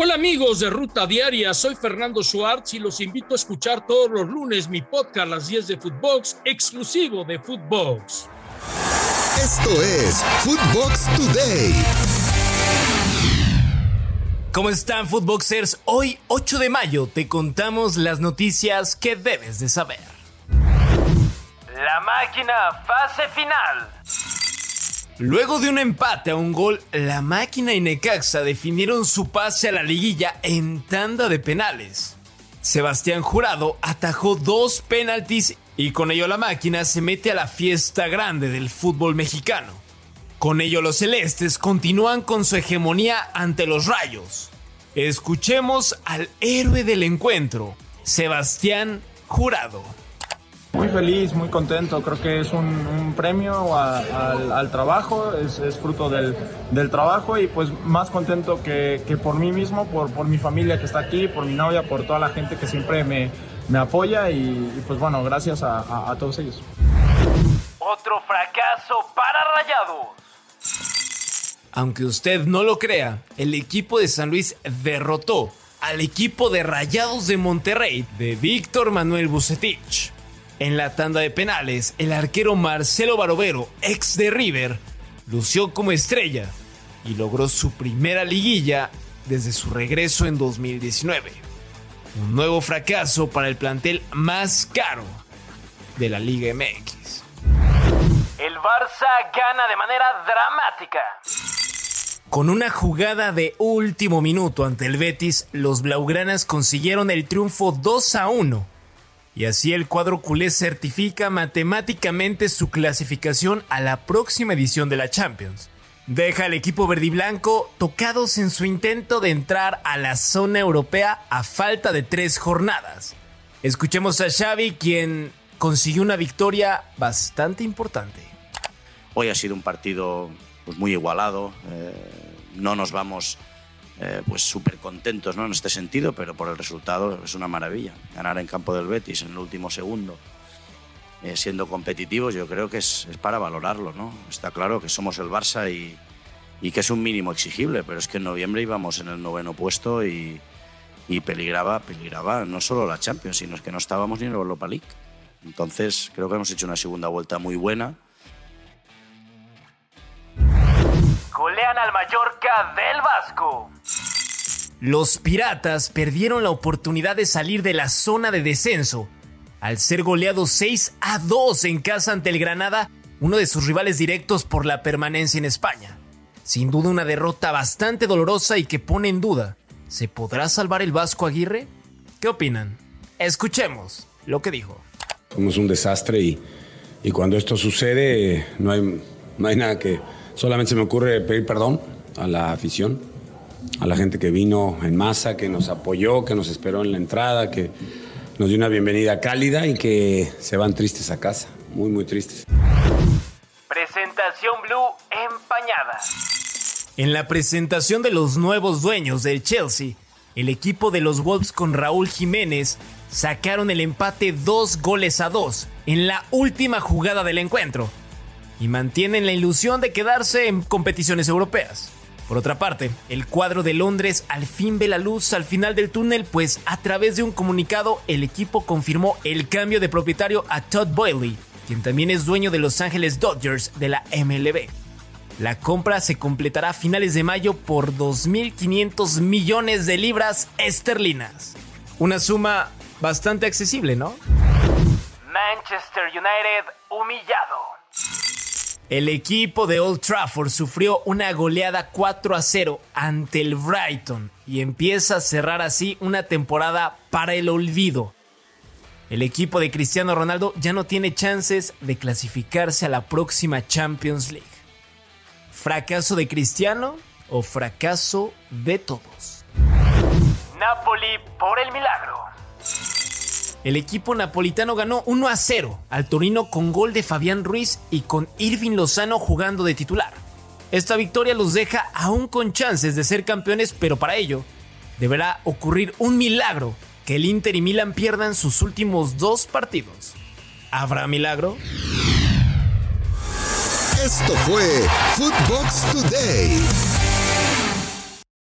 Hola amigos de Ruta Diaria, soy Fernando Schwartz y los invito a escuchar todos los lunes mi podcast las 10 de Footbox, exclusivo de Footbox. Esto es Footbox Today. ¿Cómo están Footboxers? Hoy 8 de mayo te contamos las noticias que debes de saber. La máquina fase final. Luego de un empate a un gol, la máquina y Necaxa definieron su pase a la liguilla en tanda de penales. Sebastián Jurado atajó dos penaltis y con ello la máquina se mete a la fiesta grande del fútbol mexicano. Con ello los celestes continúan con su hegemonía ante los rayos. Escuchemos al héroe del encuentro, Sebastián Jurado. Muy feliz, muy contento, creo que es un, premio al, trabajo, es, fruto del, trabajo y pues más contento que, por mí mismo, por, por, mi familia que está aquí, por mi novia, por toda la gente que siempre me, me apoya y, pues bueno, gracias a, a todos ellos. Otro fracaso para Rayados. Aunque usted no lo crea, el equipo de San Luis derrotó al equipo de Rayados de Monterrey de Víctor Manuel Bucetich. En la tanda de penales, el arquero Marcelo Barovero, ex de River, lució como estrella y logró su primera liguilla desde su regreso en 2019. Un nuevo fracaso para el plantel más caro de la Liga MX. El Barça gana de manera dramática. Con una jugada de último minuto ante el Betis, los Blaugranas consiguieron el triunfo 2 a 1 y así el cuadro culé certifica matemáticamente su clasificación a la próxima edición de la Champions. Deja al equipo verdiblanco tocados en su intento de entrar a la zona europea a falta de tres jornadas. Escuchemos a Xavi, quien consiguió una victoria bastante importante. Hoy ha sido un partido pues, muy igualado. Eh, no nos vamos eh, pues súper contentos ¿no? en este sentido, pero por el resultado es una maravilla. Ganar en campo del Betis en el último segundo, eh, siendo competitivos, yo creo que es, para valorarlo. ¿no? Está claro que somos el Barça y, y, que es un mínimo exigible, pero es que en noviembre íbamos en el noveno puesto y, y peligraba, peligraba no solo la Champions, sino que no estábamos ni en Europa League. Entonces creo que hemos hecho una segunda vuelta muy buena golean al Mallorca del Vasco. Los Piratas perdieron la oportunidad de salir de la zona de descenso al ser goleados 6 a 2 en casa ante el Granada, uno de sus rivales directos por la permanencia en España. Sin duda una derrota bastante dolorosa y que pone en duda, ¿se podrá salvar el Vasco Aguirre? ¿Qué opinan? Escuchemos lo que dijo. Somos un desastre y, y cuando esto sucede no hay, no hay nada que, Solamente se me ocurre pedir perdón a la afición, a la gente que vino en masa, que nos apoyó, que nos esperó en la entrada, que nos dio una bienvenida cálida y que se van tristes a casa, muy, muy tristes. Presentación Blue empañada. En la presentación de los nuevos dueños del Chelsea, el equipo de los Wolves con Raúl Jiménez sacaron el empate dos goles a dos en la última jugada del encuentro y mantienen la ilusión de quedarse en competiciones europeas. Por otra parte, el cuadro de Londres al fin ve la luz al final del túnel, pues a través de un comunicado el equipo confirmó el cambio de propietario a Todd Boyle, quien también es dueño de Los Ángeles Dodgers de la MLB. La compra se completará a finales de mayo por 2.500 millones de libras esterlinas. Una suma bastante accesible, ¿no? Manchester United humillado. El equipo de Old Trafford sufrió una goleada 4 a 0 ante el Brighton y empieza a cerrar así una temporada para el olvido. El equipo de Cristiano Ronaldo ya no tiene chances de clasificarse a la próxima Champions League. ¿Fracaso de Cristiano o fracaso de todos? Napoli por el milagro. El equipo napolitano ganó 1 a 0 al Torino con gol de Fabián Ruiz y con Irving Lozano jugando de titular. Esta victoria los deja aún con chances de ser campeones, pero para ello deberá ocurrir un milagro que el Inter y Milan pierdan sus últimos dos partidos. ¿Habrá milagro? Esto fue Footbox Today.